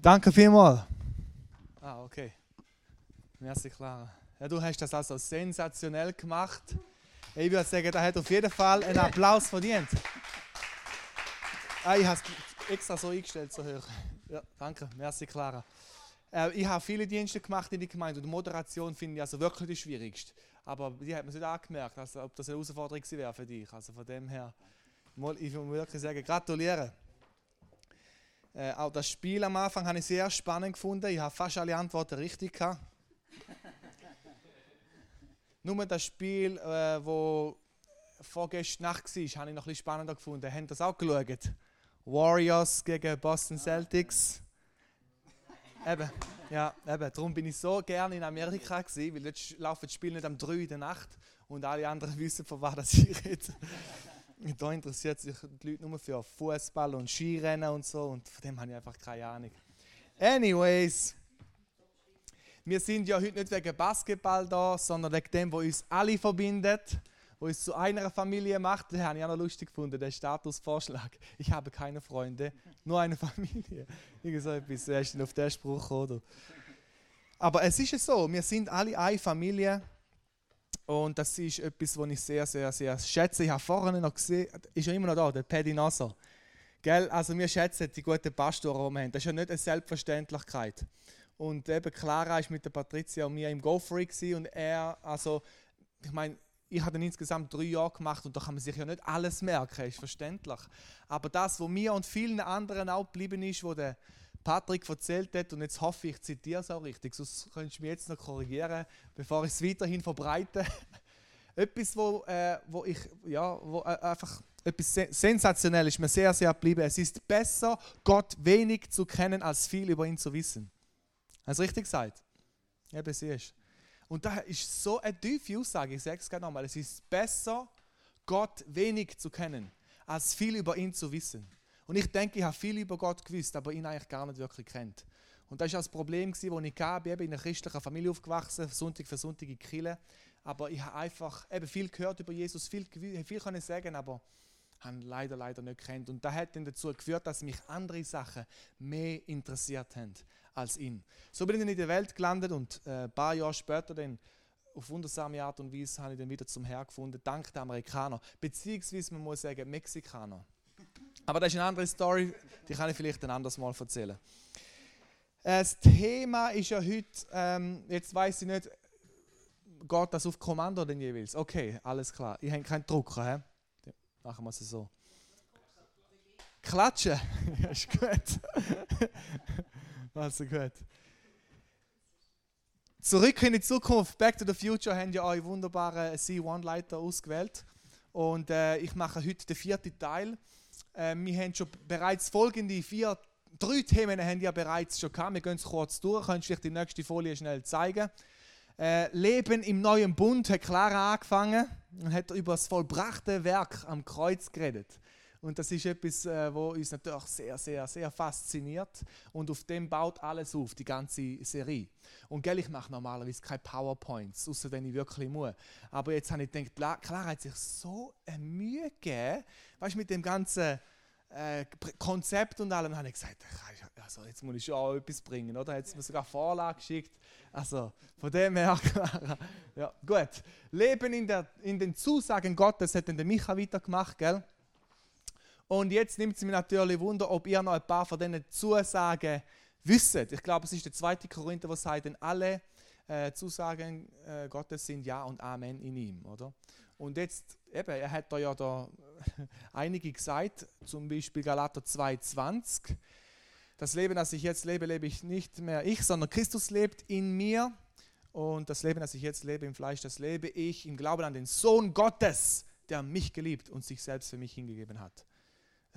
Danke vielmals. Ah, okay. Merci, Clara. Ja, du hast das also sensationell gemacht. Ich würde sagen, da hat auf jeden Fall einen Applaus verdient. Ah, ich habe es extra so eingestellt, so hoch. Ja, danke. Merci, Clara. Äh, ich habe viele Dienste gemacht in der Gemeinde und Moderation finde ich also wirklich die schwierigste. Aber die hat man sich angemerkt, also ob das eine Herausforderung wäre für dich. Also von dem her, ich will wirklich sagen, gratuliere. Äh, auch das Spiel am Anfang habe ich sehr spannend gefunden. Ich habe fast alle Antworten richtig gehabt. Nur das Spiel, äh, wo vorgestern Nacht war, habe ich noch ein bisschen spannender gefunden. Haben das auch geschaut? Warriors gegen Boston Celtics. Eben, ja, eben. Darum bin ich so gerne in Amerika gewesen, weil dort laufen die Spiele nicht am 3 in der Nacht und alle anderen wissen, von was ich rede. Da interessiert sich die Leute nur für Fußball und Skirennen und so und von dem habe ich einfach keine Ahnung. Anyways, wir sind ja heute nicht wegen Basketball da, sondern wegen dem, was uns alle verbindet, was uns zu einer Familie macht. Das habe ich auch noch lustig gefunden, der Statusvorschlag. Ich habe keine Freunde, nur eine Familie. Irgend so etwas, denn auf den Spruch oder? Aber es ist so, wir sind alle eine Familie und das ist etwas, was ich sehr, sehr, sehr schätze. Ich habe vorhin noch gesehen, ist ja immer noch da, der Paddy Nasser. Gell? Also wir schätzen die guten Pastoren, die wir haben. Das ist ja nicht eine Selbstverständlichkeit. Und eben Clara war mit der Patricia und mir im Go Freak und er, also ich meine, ich habe dann insgesamt drei Jahre gemacht und da kann man sich ja nicht alles merken, ist verständlich. Aber das, was mir und vielen anderen auch geblieben ist, wo der Patrick erzählt hat, und jetzt hoffe ich, ich zitiere es auch richtig, sonst könntest du mich jetzt noch korrigieren, bevor ich es weiterhin verbreite. etwas, wo, äh, wo ich, ja, wo äh, einfach etwas sensationell ist mir sehr, sehr geblieben. Es ist besser, Gott wenig zu kennen, als viel über ihn zu wissen. Hast du richtig gesagt? Eben, sie ist. Und da ist so eine tiefe Aussage, ich sage es gerne nochmal, es ist besser, Gott wenig zu kennen, als viel über ihn zu wissen. Und ich denke, ich habe viel über Gott gewusst, aber ihn eigentlich gar nicht wirklich kennt. Und das war das Problem, das ich hatte. Ich bin in einer christlichen Familie aufgewachsen, Sonntag für Sonntag in Kille. Aber ich habe einfach eben viel gehört über Jesus, viel, viel können sagen, aber habe leider, leider nicht kennt. Und das hat dann dazu geführt, dass mich andere Sachen mehr interessiert haben als ihn. So bin ich dann in der Welt gelandet und äh, ein paar Jahre später dann auf wundersame Art und Weise habe ich dann wieder zum Herr gefunden, dank der Amerikaner, beziehungsweise man muss sagen Mexikaner. Aber das ist eine andere Story, die kann ich vielleicht ein anderes Mal erzählen. Äh, das Thema ist ja heute, ähm, jetzt weiß ich nicht, geht das auf Kommando denn jeweils? Okay, alles klar. Ich habe keinen Drucker, hä? Machen wir es so. Klatschen, ist gut. also gut. Zurück in die Zukunft, Back to the Future, haben ja eure wunderbaren C1-Leiter ausgewählt. Und äh, ich mache heute den vierten Teil. Äh, wir haben schon bereits folgende vier, drei Themen haben ja bereits schon gehabt. Wir gehen es kurz durch. Könntest du die nächste Folie schnell zeigen? Äh, Leben im neuen Bund hat Clara angefangen und hat über das vollbrachte Werk am Kreuz geredet. Und das ist etwas, äh, wo uns natürlich sehr, sehr, sehr fasziniert. Und auf dem baut alles auf, die ganze Serie. Und gell, ich mache normalerweise keine PowerPoints, außer wenn ich wirklich muss. Aber jetzt habe ich gedacht, Clara hat sich so eine Mühe gegeben, weißt du, mit dem ganzen äh, Konzept und allem. Habe ich gesagt, also jetzt muss ich schon auch etwas bringen, oder? Jetzt mir sogar Vorlage geschickt. Also von dem her. Ja, gut. Leben in, der, in den Zusagen Gottes hat dann der Micha weitergemacht, gell? Und jetzt nimmt es mich natürlich Wunder, ob ihr noch ein paar von diesen Zusagen wisst. Ich glaube, es ist der zweite Korinther, der sagt, denn alle äh, Zusagen äh, Gottes sind Ja und Amen in ihm, oder? Und jetzt, eben, er hat da ja da einige gesagt, zum Beispiel Galater 2,20. Das Leben, das ich jetzt lebe, lebe ich nicht mehr ich, sondern Christus lebt in mir. Und das Leben, das ich jetzt lebe im Fleisch, das lebe ich im Glauben an den Sohn Gottes, der mich geliebt und sich selbst für mich hingegeben hat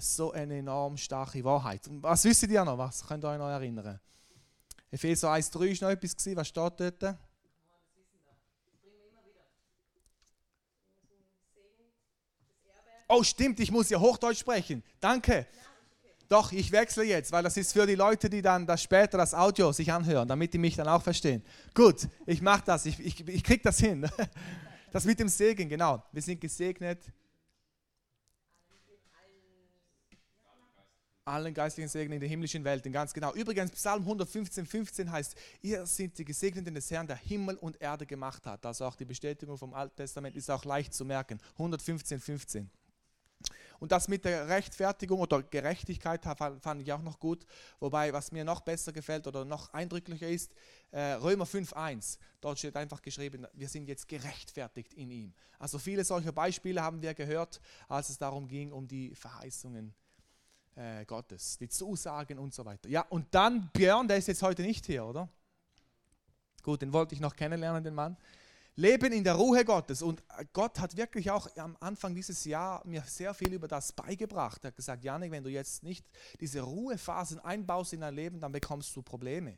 so eine enorm starke Wahrheit. Und was wisst ihr noch? Was könnt ihr euch noch erinnern? Epheser 1,3 ist noch etwas, gewesen. was steht dort? Oh, stimmt, ich muss ja Hochdeutsch sprechen. Danke. Doch, ich wechsle jetzt, weil das ist für die Leute, die dann das später das Audio sich anhören, damit die mich dann auch verstehen. Gut, ich mache das, ich, ich, ich kriege das hin. Das mit dem Segen, genau. Wir sind gesegnet allen geistlichen Segen in der himmlischen Welten, ganz genau. Übrigens, Psalm 115, 15 heißt, ihr seid die Gesegneten des Herrn, der Himmel und Erde gemacht hat. Also auch die Bestätigung vom Alten Testament ist auch leicht zu merken. 115, 15. Und das mit der Rechtfertigung oder Gerechtigkeit fand ich auch noch gut. Wobei, was mir noch besser gefällt oder noch eindrücklicher ist, äh, Römer 5.1. Dort steht einfach geschrieben, wir sind jetzt gerechtfertigt in ihm. Also viele solcher Beispiele haben wir gehört, als es darum ging, um die Verheißungen äh, Gottes, die Zusagen und so weiter. Ja, und dann Björn, der ist jetzt heute nicht hier, oder? Gut, den wollte ich noch kennenlernen, den Mann. Leben in der Ruhe Gottes. Und Gott hat wirklich auch am Anfang dieses Jahr mir sehr viel über das beigebracht. Er hat gesagt, Janik, wenn du jetzt nicht diese Ruhephasen einbaust in dein Leben, dann bekommst du Probleme.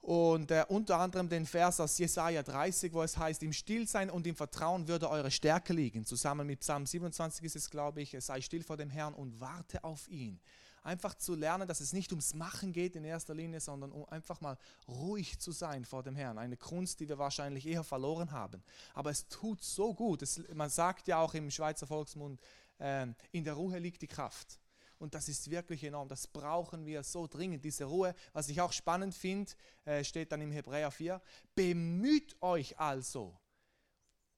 Und äh, unter anderem den Vers aus Jesaja 30, wo es heißt: Im Stillsein und im Vertrauen würde eure Stärke liegen. Zusammen mit Psalm 27 ist es, glaube ich, sei still vor dem Herrn und warte auf ihn. Einfach zu lernen, dass es nicht ums Machen geht in erster Linie, sondern um einfach mal ruhig zu sein vor dem Herrn. Eine Kunst, die wir wahrscheinlich eher verloren haben. Aber es tut so gut. Es, man sagt ja auch im Schweizer Volksmund, äh, in der Ruhe liegt die Kraft. Und das ist wirklich enorm. Das brauchen wir so dringend, diese Ruhe. Was ich auch spannend finde, äh, steht dann im Hebräer 4. Bemüht euch also,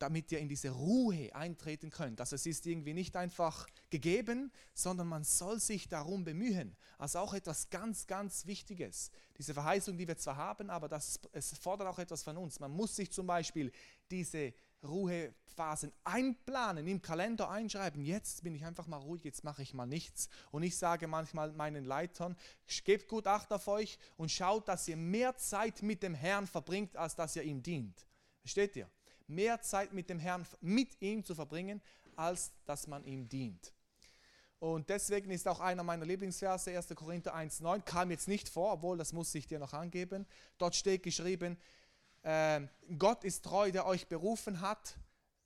damit ihr in diese Ruhe eintreten könnt. Also es ist irgendwie nicht einfach gegeben, sondern man soll sich darum bemühen. Also auch etwas ganz, ganz Wichtiges. Diese Verheißung, die wir zwar haben, aber das, es fordert auch etwas von uns. Man muss sich zum Beispiel diese Ruhephasen einplanen, im Kalender einschreiben. Jetzt bin ich einfach mal ruhig, jetzt mache ich mal nichts. Und ich sage manchmal meinen Leitern, gebt gut Acht auf euch und schaut, dass ihr mehr Zeit mit dem Herrn verbringt, als dass ihr ihm dient. Versteht ihr? Mehr Zeit mit dem Herrn, mit ihm zu verbringen, als dass man ihm dient. Und deswegen ist auch einer meiner Lieblingsverse, 1. Korinther 1,9, kam jetzt nicht vor, obwohl das muss ich dir noch angeben. Dort steht geschrieben, äh, Gott ist treu, der euch berufen hat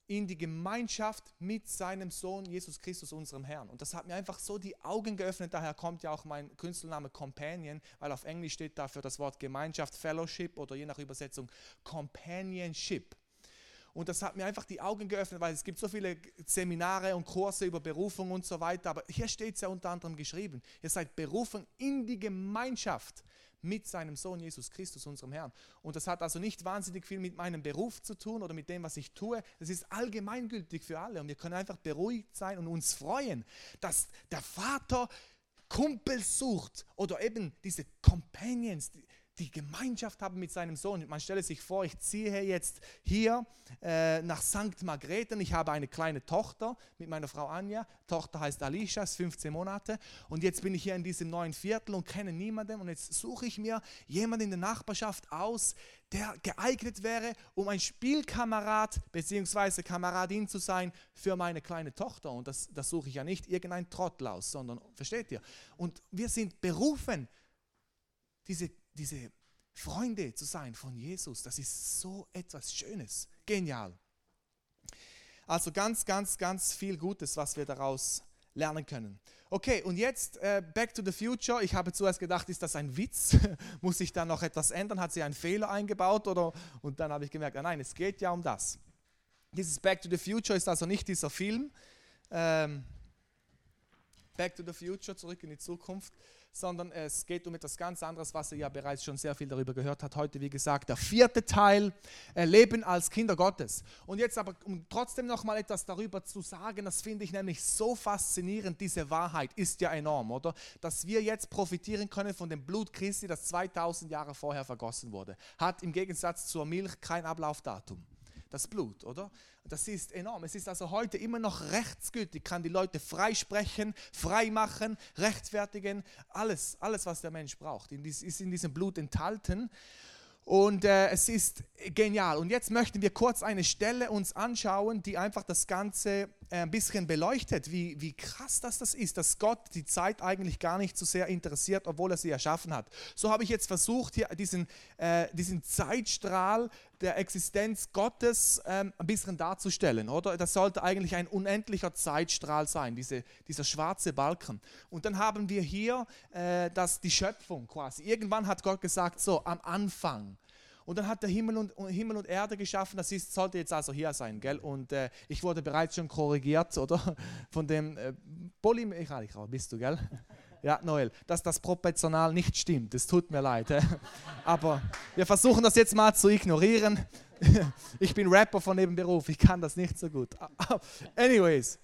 in die Gemeinschaft mit seinem Sohn Jesus Christus, unserem Herrn. Und das hat mir einfach so die Augen geöffnet. Daher kommt ja auch mein Künstlername Companion, weil auf Englisch steht dafür das Wort Gemeinschaft, Fellowship oder je nach Übersetzung Companionship. Und das hat mir einfach die Augen geöffnet, weil es gibt so viele Seminare und Kurse über Berufung und so weiter. Aber hier steht es ja unter anderem geschrieben. Ihr seid berufen in die Gemeinschaft mit seinem Sohn Jesus Christus, unserem Herrn. Und das hat also nicht wahnsinnig viel mit meinem Beruf zu tun oder mit dem, was ich tue. Das ist allgemeingültig für alle. Und wir können einfach beruhigt sein und uns freuen, dass der Vater Kumpel sucht oder eben diese Companions, die Gemeinschaft haben mit seinem Sohn. Man stelle sich vor, ich ziehe jetzt hier äh, nach St. Margrethen. Ich habe eine kleine Tochter mit meiner Frau Anja. Die Tochter heißt Alicia, ist 15 Monate. Und jetzt bin ich hier in diesem neuen Viertel und kenne niemanden. Und jetzt suche ich mir jemanden in der Nachbarschaft aus, der geeignet wäre, um ein Spielkamerad bzw. Kameradin zu sein für meine kleine Tochter. Und das, das suche ich ja nicht irgendein Trottel aus, sondern, versteht ihr? Und wir sind berufen, diese diese Freunde zu sein von Jesus, das ist so etwas Schönes, genial. Also ganz, ganz, ganz viel Gutes, was wir daraus lernen können. Okay, und jetzt äh, Back to the Future. Ich habe zuerst gedacht, ist das ein Witz? Muss ich da noch etwas ändern? Hat sie einen Fehler eingebaut? Oder? Und dann habe ich gemerkt, nein, es geht ja um das. Dieses Back to the Future ist also nicht dieser Film. Ähm, Back to the Future, zurück in die Zukunft, sondern es geht um etwas ganz anderes, was ihr ja bereits schon sehr viel darüber gehört habt. Heute, wie gesagt, der vierte Teil, äh, Leben als Kinder Gottes. Und jetzt aber, um trotzdem noch mal etwas darüber zu sagen, das finde ich nämlich so faszinierend, diese Wahrheit ist ja enorm, oder? Dass wir jetzt profitieren können von dem Blut Christi, das 2000 Jahre vorher vergossen wurde. Hat im Gegensatz zur Milch kein Ablaufdatum das Blut, oder? Das ist enorm. Es ist also heute immer noch rechtsgültig, kann die Leute freisprechen, frei machen, rechtfertigen. Alles, alles, was der Mensch braucht, ist in diesem Blut enthalten. Und äh, es ist genial. Und jetzt möchten wir kurz eine Stelle uns anschauen, die einfach das Ganze ein bisschen beleuchtet, wie, wie krass das, das ist, dass Gott die Zeit eigentlich gar nicht so sehr interessiert, obwohl er sie erschaffen hat. So habe ich jetzt versucht, hier diesen, äh, diesen Zeitstrahl der Existenz Gottes ähm, ein bisschen darzustellen, oder? Das sollte eigentlich ein unendlicher Zeitstrahl sein, diese, dieser schwarze Balken. Und dann haben wir hier äh, das, die Schöpfung quasi. Irgendwann hat Gott gesagt, so am Anfang und dann hat er Himmel und, Himmel und Erde geschaffen. Das ist, sollte jetzt also hier sein, gell? Und äh, ich wurde bereits schon korrigiert, oder? Von dem äh, Polymechaniker bist du, gell? Ja, Noel, dass das proportional nicht stimmt. Es tut mir leid. Aber wir versuchen das jetzt mal zu ignorieren. Ich bin Rapper von Nebenberuf, ich kann das nicht so gut. Anyways.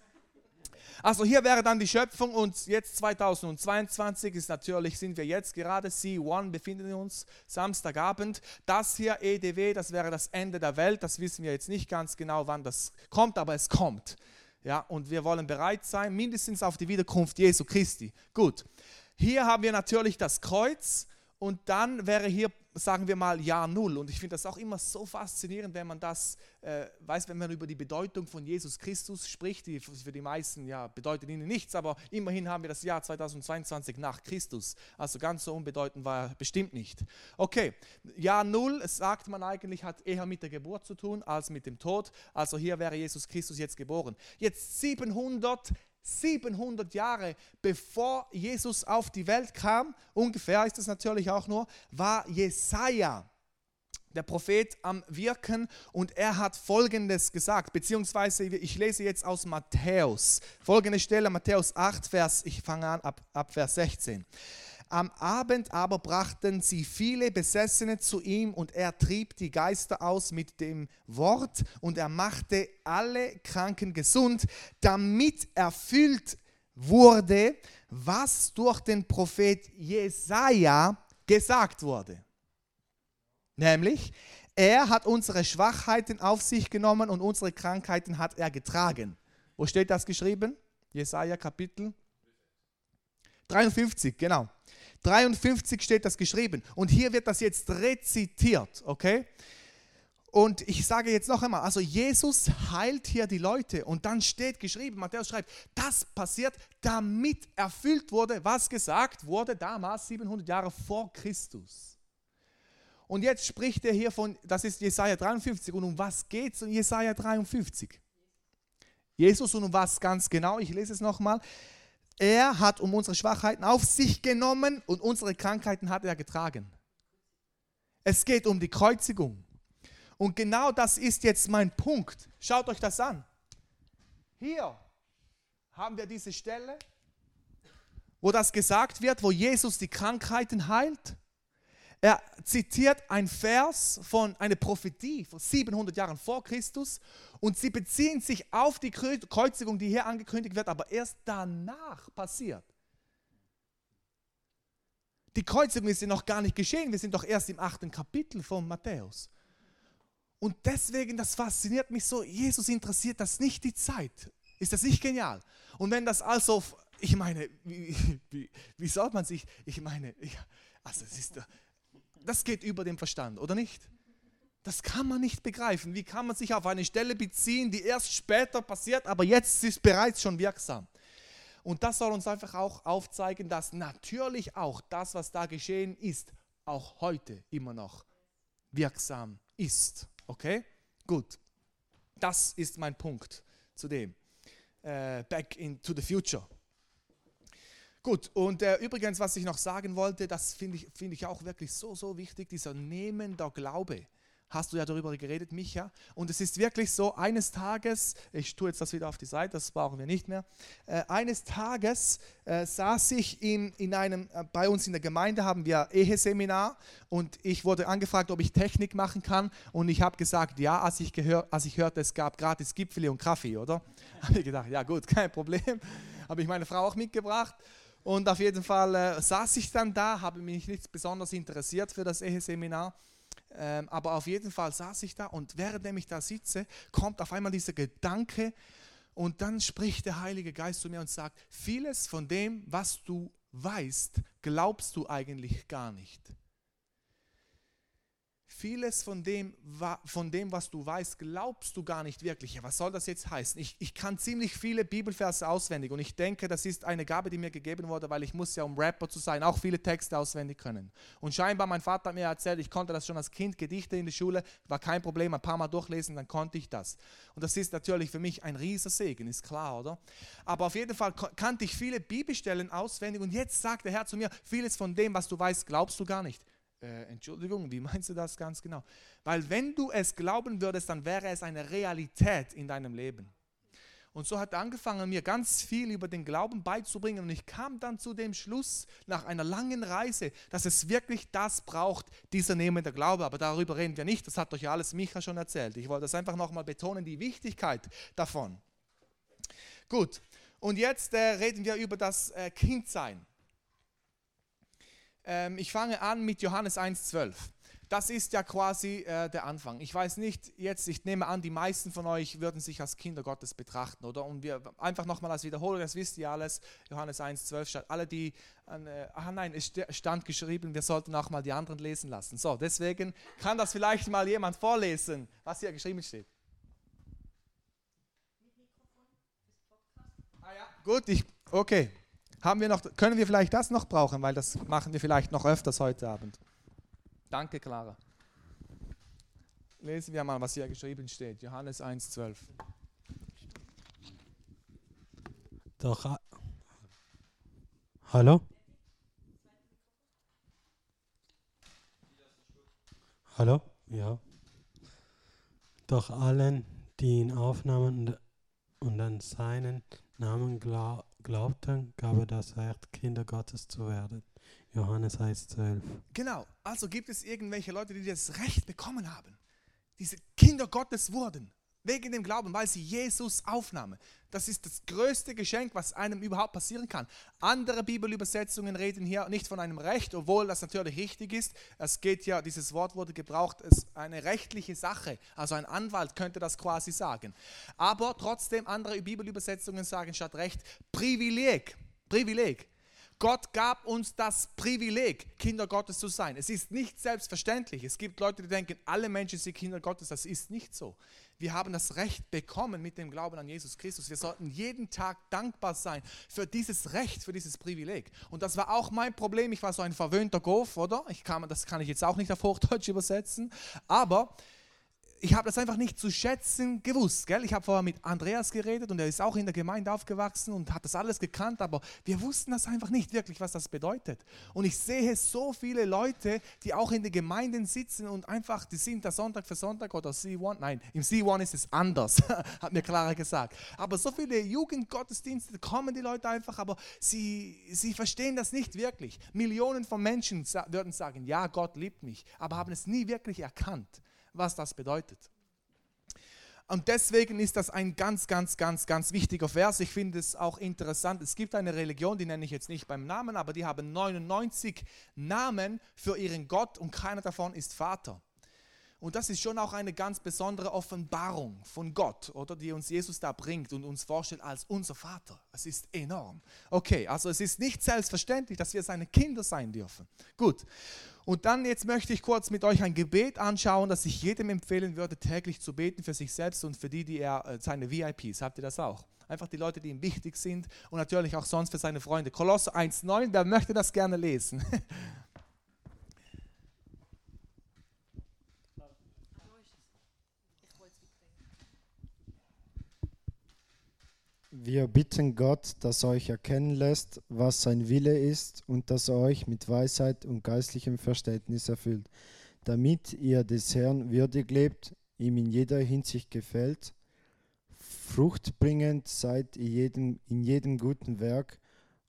Also hier wäre dann die Schöpfung und jetzt 2022 ist natürlich, sind wir jetzt gerade, C1 befinden uns, Samstagabend. Das hier, EDW, das wäre das Ende der Welt. Das wissen wir jetzt nicht ganz genau, wann das kommt, aber es kommt. Ja, und wir wollen bereit sein, mindestens auf die Wiederkunft Jesu Christi. Gut, hier haben wir natürlich das Kreuz und dann wäre hier sagen wir mal Jahr Null. Und ich finde das auch immer so faszinierend, wenn man das äh, weiß, wenn man über die Bedeutung von Jesus Christus spricht. Die für die meisten ja bedeutet ihnen nichts, aber immerhin haben wir das Jahr 2022 nach Christus. Also ganz so unbedeutend war er bestimmt nicht. Okay, Jahr Null, sagt man eigentlich, hat eher mit der Geburt zu tun als mit dem Tod. Also hier wäre Jesus Christus jetzt geboren. Jetzt 700 700 Jahre bevor Jesus auf die Welt kam, ungefähr ist es natürlich auch nur, war Jesaja, der Prophet, am Wirken und er hat Folgendes gesagt, beziehungsweise ich lese jetzt aus Matthäus, folgende Stelle, Matthäus 8, Vers, ich fange an ab, ab Vers 16. Am Abend aber brachten sie viele Besessene zu ihm und er trieb die Geister aus mit dem Wort und er machte alle Kranken gesund, damit erfüllt wurde, was durch den Prophet Jesaja gesagt wurde. Nämlich, er hat unsere Schwachheiten auf sich genommen und unsere Krankheiten hat er getragen. Wo steht das geschrieben? Jesaja Kapitel 53, genau. 53 steht das geschrieben. Und hier wird das jetzt rezitiert, okay? Und ich sage jetzt noch einmal, also Jesus heilt hier die Leute und dann steht geschrieben, Matthäus schreibt, das passiert, damit erfüllt wurde, was gesagt wurde damals 700 Jahre vor Christus. Und jetzt spricht er hier von, das ist Jesaja 53 und um was geht es in Jesaja 53? Jesus und um was ganz genau, ich lese es nochmal. Er hat um unsere Schwachheiten auf sich genommen und unsere Krankheiten hat er getragen. Es geht um die Kreuzigung. Und genau das ist jetzt mein Punkt. Schaut euch das an. Hier haben wir diese Stelle, wo das gesagt wird, wo Jesus die Krankheiten heilt. Er zitiert ein Vers von einer Prophetie von 700 Jahren vor Christus und sie beziehen sich auf die Kreuzigung, die hier angekündigt wird, aber erst danach passiert. Die Kreuzigung ist ja noch gar nicht geschehen, wir sind doch erst im achten Kapitel von Matthäus. Und deswegen, das fasziniert mich so, Jesus interessiert das nicht die Zeit. Ist das nicht genial? Und wenn das also, ich meine, wie, wie, wie soll man sich, ich meine, also es ist, das geht über den Verstand, oder nicht? Das kann man nicht begreifen. Wie kann man sich auf eine Stelle beziehen, die erst später passiert, aber jetzt ist bereits schon wirksam? Und das soll uns einfach auch aufzeigen, dass natürlich auch das, was da geschehen ist, auch heute immer noch wirksam ist. Okay? Gut. Das ist mein Punkt zu dem. Uh, back into the future. Gut, und äh, übrigens, was ich noch sagen wollte, das finde ich, find ich auch wirklich so, so wichtig, dieser nehmender Glaube. Hast du ja darüber geredet, Micha. Und es ist wirklich so, eines Tages, ich tue jetzt das wieder auf die Seite, das brauchen wir nicht mehr. Äh, eines Tages äh, saß ich in, in einem, äh, bei uns in der Gemeinde haben wir Eheseminar und ich wurde angefragt, ob ich Technik machen kann. Und ich habe gesagt, ja, als ich, gehör, als ich hörte, es gab gratis Gipfeli und Kaffee, oder? habe ich gedacht, ja gut, kein Problem. habe ich meine Frau auch mitgebracht. Und auf jeden Fall äh, saß ich dann da, habe mich nicht besonders interessiert für das Eheseminar. Ähm, aber auf jeden Fall saß ich da und während ich da sitze, kommt auf einmal dieser Gedanke und dann spricht der Heilige Geist zu mir und sagt, vieles von dem, was du weißt, glaubst du eigentlich gar nicht vieles von dem, von dem, was du weißt, glaubst du gar nicht wirklich. Ja, was soll das jetzt heißen? Ich, ich kann ziemlich viele Bibelverse auswendig und ich denke, das ist eine Gabe, die mir gegeben wurde, weil ich muss ja, um Rapper zu sein, auch viele Texte auswendig können. Und scheinbar, mein Vater hat mir erzählt, ich konnte das schon als Kind, Gedichte in der Schule, war kein Problem, ein paar Mal durchlesen, dann konnte ich das. Und das ist natürlich für mich ein riesiger Segen, ist klar, oder? Aber auf jeden Fall kannte ich viele Bibelstellen auswendig und jetzt sagt der Herr zu mir, vieles von dem, was du weißt, glaubst du gar nicht äh, Entschuldigung, wie meinst du das ganz genau? Weil wenn du es glauben würdest, dann wäre es eine Realität in deinem Leben. Und so hat er angefangen, mir ganz viel über den Glauben beizubringen. Und ich kam dann zu dem Schluss, nach einer langen Reise, dass es wirklich das braucht, dieser nehmende Glaube. Aber darüber reden wir nicht. Das hat euch ja alles Micha schon erzählt. Ich wollte das einfach nochmal betonen, die Wichtigkeit davon. Gut, und jetzt äh, reden wir über das äh, Kindsein. Ähm, ich fange an mit Johannes 1,12 das ist ja quasi äh, der Anfang. Ich weiß nicht, jetzt, ich nehme an, die meisten von euch würden sich als Kinder Gottes betrachten, oder? Und wir einfach nochmal als Wiederholung, das wisst ihr alles, Johannes 1, 12 steht, alle die, äh, ah nein, es stand geschrieben, wir sollten auch mal die anderen lesen lassen. So, deswegen kann das vielleicht mal jemand vorlesen, was hier geschrieben steht. Ah gut, ich, okay. Haben wir noch, können wir vielleicht das noch brauchen, weil das machen wir vielleicht noch öfters heute Abend. Danke, Clara. Lesen wir mal, was hier geschrieben steht. Johannes 1,12. Doch. Hallo? Hallo? Ja. Doch allen, die ihn aufnahmen und an seinen Namen glaubten, gab er das Recht, Kinder Gottes zu werden. Johannes 1,12. Genau, also gibt es irgendwelche Leute, die das Recht bekommen haben, diese Kinder Gottes wurden, wegen dem Glauben, weil sie Jesus aufnahmen. Das ist das größte Geschenk, was einem überhaupt passieren kann. Andere Bibelübersetzungen reden hier nicht von einem Recht, obwohl das natürlich richtig ist. Es geht ja, dieses Wort wurde gebraucht, es ist eine rechtliche Sache. Also ein Anwalt könnte das quasi sagen. Aber trotzdem, andere Bibelübersetzungen sagen statt Recht Privileg. Privileg. Gott gab uns das Privileg, Kinder Gottes zu sein. Es ist nicht selbstverständlich. Es gibt Leute, die denken, alle Menschen sind Kinder Gottes. Das ist nicht so. Wir haben das Recht bekommen mit dem Glauben an Jesus Christus. Wir sollten jeden Tag dankbar sein für dieses Recht, für dieses Privileg. Und das war auch mein Problem. Ich war so ein verwöhnter Goff, oder? Ich kann, das kann ich jetzt auch nicht auf Hochdeutsch übersetzen. Aber ich habe das einfach nicht zu schätzen gewusst. Gell? Ich habe vorher mit Andreas geredet und er ist auch in der Gemeinde aufgewachsen und hat das alles gekannt, aber wir wussten das einfach nicht wirklich, was das bedeutet. Und ich sehe so viele Leute, die auch in den Gemeinden sitzen und einfach, die sind da Sonntag für Sonntag oder C1, nein, im C1 ist es anders, hat mir Clara gesagt. Aber so viele Jugendgottesdienste kommen die Leute einfach, aber sie, sie verstehen das nicht wirklich. Millionen von Menschen würden sagen, ja, Gott liebt mich, aber haben es nie wirklich erkannt was das bedeutet. Und deswegen ist das ein ganz, ganz, ganz, ganz wichtiger Vers. Ich finde es auch interessant. Es gibt eine Religion, die nenne ich jetzt nicht beim Namen, aber die haben 99 Namen für ihren Gott und keiner davon ist Vater. Und das ist schon auch eine ganz besondere Offenbarung von Gott, oder die uns Jesus da bringt und uns vorstellt als unser Vater. Es ist enorm. Okay, also es ist nicht selbstverständlich, dass wir seine Kinder sein dürfen. Gut. Und dann jetzt möchte ich kurz mit euch ein Gebet anschauen, das ich jedem empfehlen würde, täglich zu beten für sich selbst und für die, die er, äh, seine VIPs. Habt ihr das auch? Einfach die Leute, die ihm wichtig sind und natürlich auch sonst für seine Freunde. Kolosse 1,9, wer möchte das gerne lesen? Wir bitten Gott, dass er euch erkennen lässt, was sein Wille ist und dass er euch mit Weisheit und geistlichem Verständnis erfüllt, damit ihr des Herrn würdig lebt, ihm in jeder Hinsicht gefällt, fruchtbringend seid in jedem, in jedem guten Werk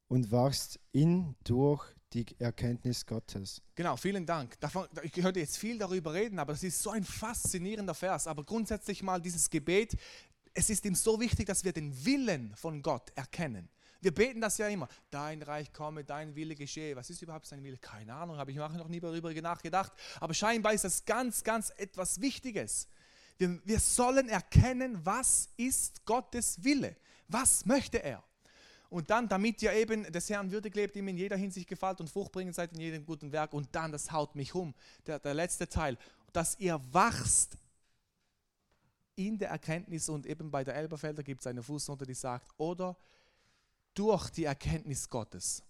und wachst in durch die Erkenntnis Gottes. Genau, vielen Dank. Davon, ich könnte jetzt viel darüber reden, aber es ist so ein faszinierender Vers. Aber grundsätzlich mal dieses Gebet, es ist ihm so wichtig, dass wir den Willen von Gott erkennen. Wir beten das ja immer. Dein Reich komme, dein Wille geschehe. Was ist überhaupt sein Wille? Keine Ahnung, habe ich noch nie darüber nachgedacht. Aber scheinbar ist das ganz, ganz etwas Wichtiges. Wir, wir sollen erkennen, was ist Gottes Wille? Was möchte er? Und dann, damit ihr eben des Herrn würdig lebt, ihm in jeder Hinsicht gefällt und Frucht bringen seid in jedem guten Werk. Und dann, das haut mich um, der, der letzte Teil, dass ihr wachst in der Erkenntnis und eben bei der Elberfelder gibt es eine Fußnote, die sagt, oder durch die Erkenntnis Gottes.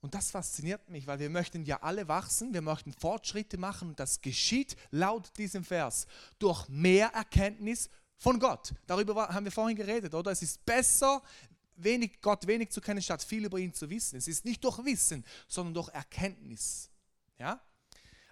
Und das fasziniert mich, weil wir möchten ja alle wachsen, wir möchten Fortschritte machen und das geschieht laut diesem Vers durch mehr Erkenntnis von Gott. Darüber haben wir vorhin geredet, oder? Es ist besser, wenig, Gott wenig zu kennen, statt viel über ihn zu wissen. Es ist nicht durch Wissen, sondern durch Erkenntnis. Ja?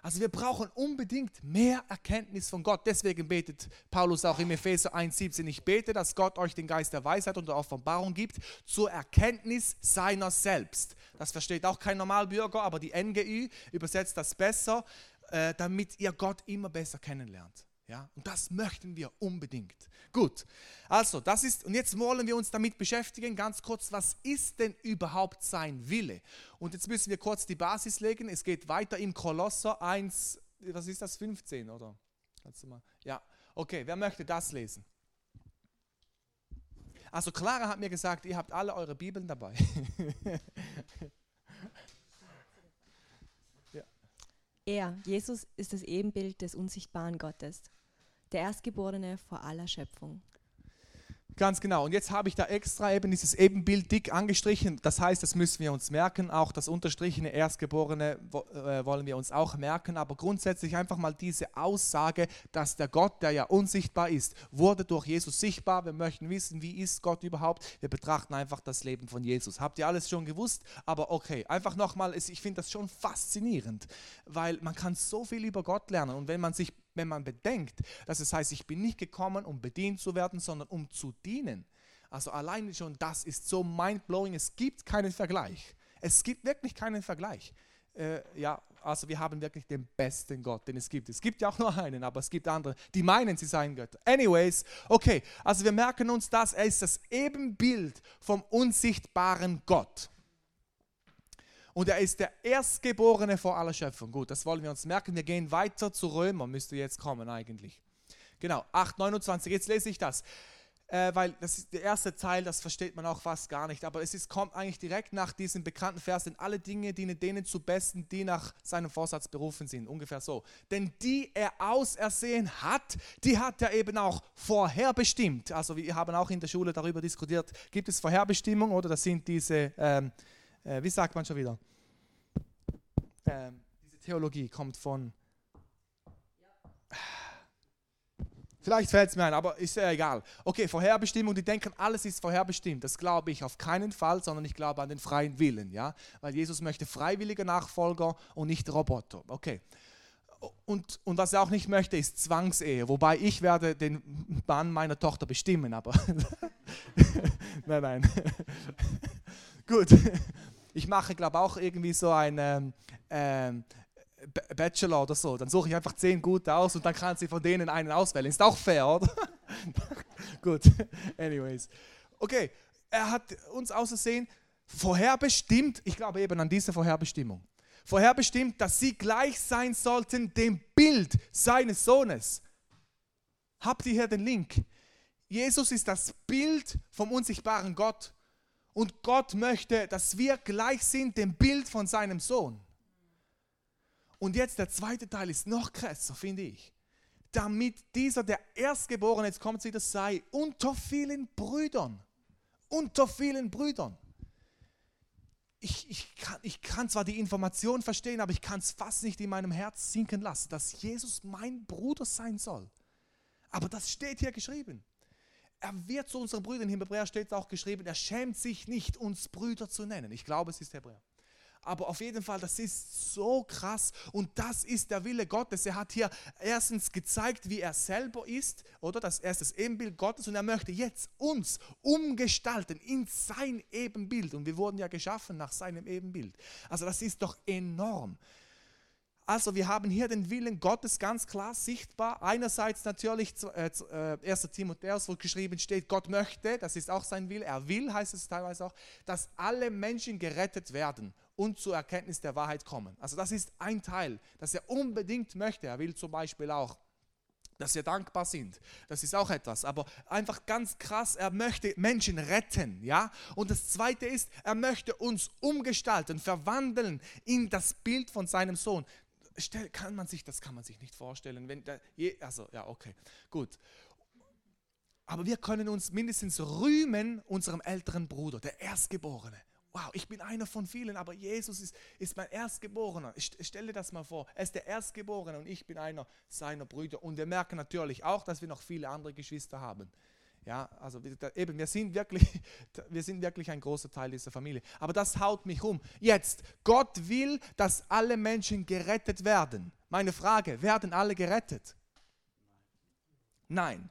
Also wir brauchen unbedingt mehr Erkenntnis von Gott. Deswegen betet Paulus auch im Epheser 1,17, ich bete, dass Gott euch den Geist der Weisheit und der Offenbarung gibt zur Erkenntnis seiner selbst. Das versteht auch kein Normalbürger, aber die NGÜ übersetzt das besser, äh, damit ihr Gott immer besser kennenlernt. Ja, und das möchten wir unbedingt. Gut, also das ist, und jetzt wollen wir uns damit beschäftigen, ganz kurz, was ist denn überhaupt sein Wille? Und jetzt müssen wir kurz die Basis legen. Es geht weiter im Kolosser 1, was ist das, 15, oder? Kannst du mal? Ja, okay, wer möchte das lesen? Also Clara hat mir gesagt, ihr habt alle eure Bibeln dabei. Er, Jesus, ist das Ebenbild des unsichtbaren Gottes, der Erstgeborene vor aller Schöpfung. Ganz genau. Und jetzt habe ich da extra eben dieses Ebenbild dick angestrichen. Das heißt, das müssen wir uns merken. Auch das unterstrichene Erstgeborene äh, wollen wir uns auch merken. Aber grundsätzlich einfach mal diese Aussage, dass der Gott, der ja unsichtbar ist, wurde durch Jesus sichtbar. Wir möchten wissen, wie ist Gott überhaupt. Wir betrachten einfach das Leben von Jesus. Habt ihr alles schon gewusst? Aber okay, einfach nochmal, ich finde das schon faszinierend, weil man kann so viel über Gott lernen. Und wenn man sich wenn man bedenkt, dass es heißt, ich bin nicht gekommen, um bedient zu werden, sondern um zu dienen. Also alleine schon das ist so mindblowing. Es gibt keinen Vergleich. Es gibt wirklich keinen Vergleich. Äh, ja, also wir haben wirklich den besten Gott, den es gibt. Es gibt ja auch nur einen, aber es gibt andere, die meinen, sie seien Götter. Anyways, okay, also wir merken uns das, er ist das Ebenbild vom unsichtbaren Gott. Und er ist der Erstgeborene vor aller Schöpfung. Gut, das wollen wir uns merken. Wir gehen weiter zu Römer, müsste jetzt kommen eigentlich. Genau, 8, 29. Jetzt lese ich das. Äh, weil das ist der erste Teil, das versteht man auch fast gar nicht. Aber es ist, kommt eigentlich direkt nach diesem bekannten Vers, denn alle Dinge dienen denen zu besten, die nach seinem Vorsatz berufen sind. Ungefähr so. Denn die er ausersehen hat, die hat er eben auch vorherbestimmt. Also wir haben auch in der Schule darüber diskutiert, gibt es Vorherbestimmung oder das sind diese... Ähm, äh, wie sagt man schon wieder? Ähm, diese Theologie kommt von. Vielleicht fällt es mir ein, aber ist ja egal. Okay, Vorherbestimmung, die denken, alles ist vorherbestimmt. Das glaube ich auf keinen Fall, sondern ich glaube an den freien Willen. Ja? Weil Jesus möchte freiwillige Nachfolger und nicht Roboter. Okay. Und, und was er auch nicht möchte, ist Zwangsehe. Wobei ich werde den Mann meiner Tochter bestimmen, aber nein, nein. Gut ich mache, glaube auch irgendwie so einen ähm, Bachelor oder so. Dann suche ich einfach zehn gute aus und dann kann sie von denen einen auswählen. Ist auch fair, oder? Gut, anyways. Okay, er hat uns außersehen vorherbestimmt, ich glaube eben an diese Vorherbestimmung, vorherbestimmt, dass sie gleich sein sollten dem Bild seines Sohnes. Habt ihr hier den Link? Jesus ist das Bild vom unsichtbaren Gott. Und Gott möchte, dass wir gleich sind dem Bild von seinem Sohn. Und jetzt der zweite Teil ist noch krasser, finde ich. Damit dieser, der Erstgeborene, jetzt kommt es wieder, sei unter vielen Brüdern. Unter vielen Brüdern. Ich, ich, kann, ich kann zwar die Information verstehen, aber ich kann es fast nicht in meinem Herz sinken lassen, dass Jesus mein Bruder sein soll. Aber das steht hier geschrieben. Er wird zu unseren Brüdern. Im Hebräer steht auch geschrieben, er schämt sich nicht, uns Brüder zu nennen. Ich glaube, es ist Hebräer. Aber auf jeden Fall, das ist so krass und das ist der Wille Gottes. Er hat hier erstens gezeigt, wie er selber ist, oder? Das erste das Ebenbild Gottes und er möchte jetzt uns umgestalten in sein Ebenbild. Und wir wurden ja geschaffen nach seinem Ebenbild. Also das ist doch enorm. Also wir haben hier den Willen Gottes ganz klar sichtbar. Einerseits natürlich äh, 1. Äh, Timotheus, wo geschrieben steht, Gott möchte, das ist auch sein Wille, er will, heißt es teilweise auch, dass alle Menschen gerettet werden und zur Erkenntnis der Wahrheit kommen. Also das ist ein Teil, dass er unbedingt möchte. Er will zum Beispiel auch, dass wir dankbar sind. Das ist auch etwas. Aber einfach ganz krass, er möchte Menschen retten. Ja? Und das Zweite ist, er möchte uns umgestalten, verwandeln in das Bild von seinem Sohn stell, kann man sich, das kann man sich nicht vorstellen. Wenn der, also, ja, okay, gut. Aber wir können uns mindestens rühmen unserem älteren Bruder, der Erstgeborene. Wow, ich bin einer von vielen, aber Jesus ist, ist mein Erstgeborener. Ich stelle das mal vor. Er ist der Erstgeborene und ich bin einer seiner Brüder. Und wir merken natürlich auch, dass wir noch viele andere Geschwister haben. Ja, also eben, wir sind, wirklich, wir sind wirklich ein großer Teil dieser Familie. Aber das haut mich um. Jetzt, Gott will, dass alle Menschen gerettet werden. Meine Frage, werden alle gerettet? Nein.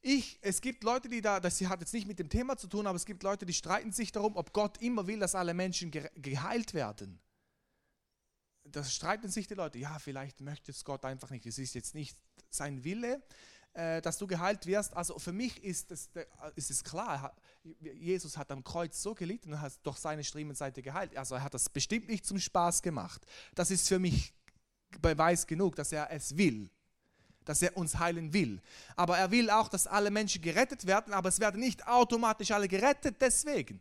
Ich, es gibt Leute, die da, das hat jetzt nicht mit dem Thema zu tun, aber es gibt Leute, die streiten sich darum, ob Gott immer will, dass alle Menschen geheilt werden. Das streiten sich die Leute. Ja, vielleicht möchte es Gott einfach nicht. Es ist jetzt nicht sein Wille, äh, dass du geheilt wirst. Also für mich ist es, ist es klar, Jesus hat am Kreuz so gelitten und hat durch seine Striemenseite geheilt. Also er hat das bestimmt nicht zum Spaß gemacht. Das ist für mich Beweis genug, dass er es will dass er uns heilen will. Aber er will auch, dass alle Menschen gerettet werden, aber es werden nicht automatisch alle gerettet deswegen.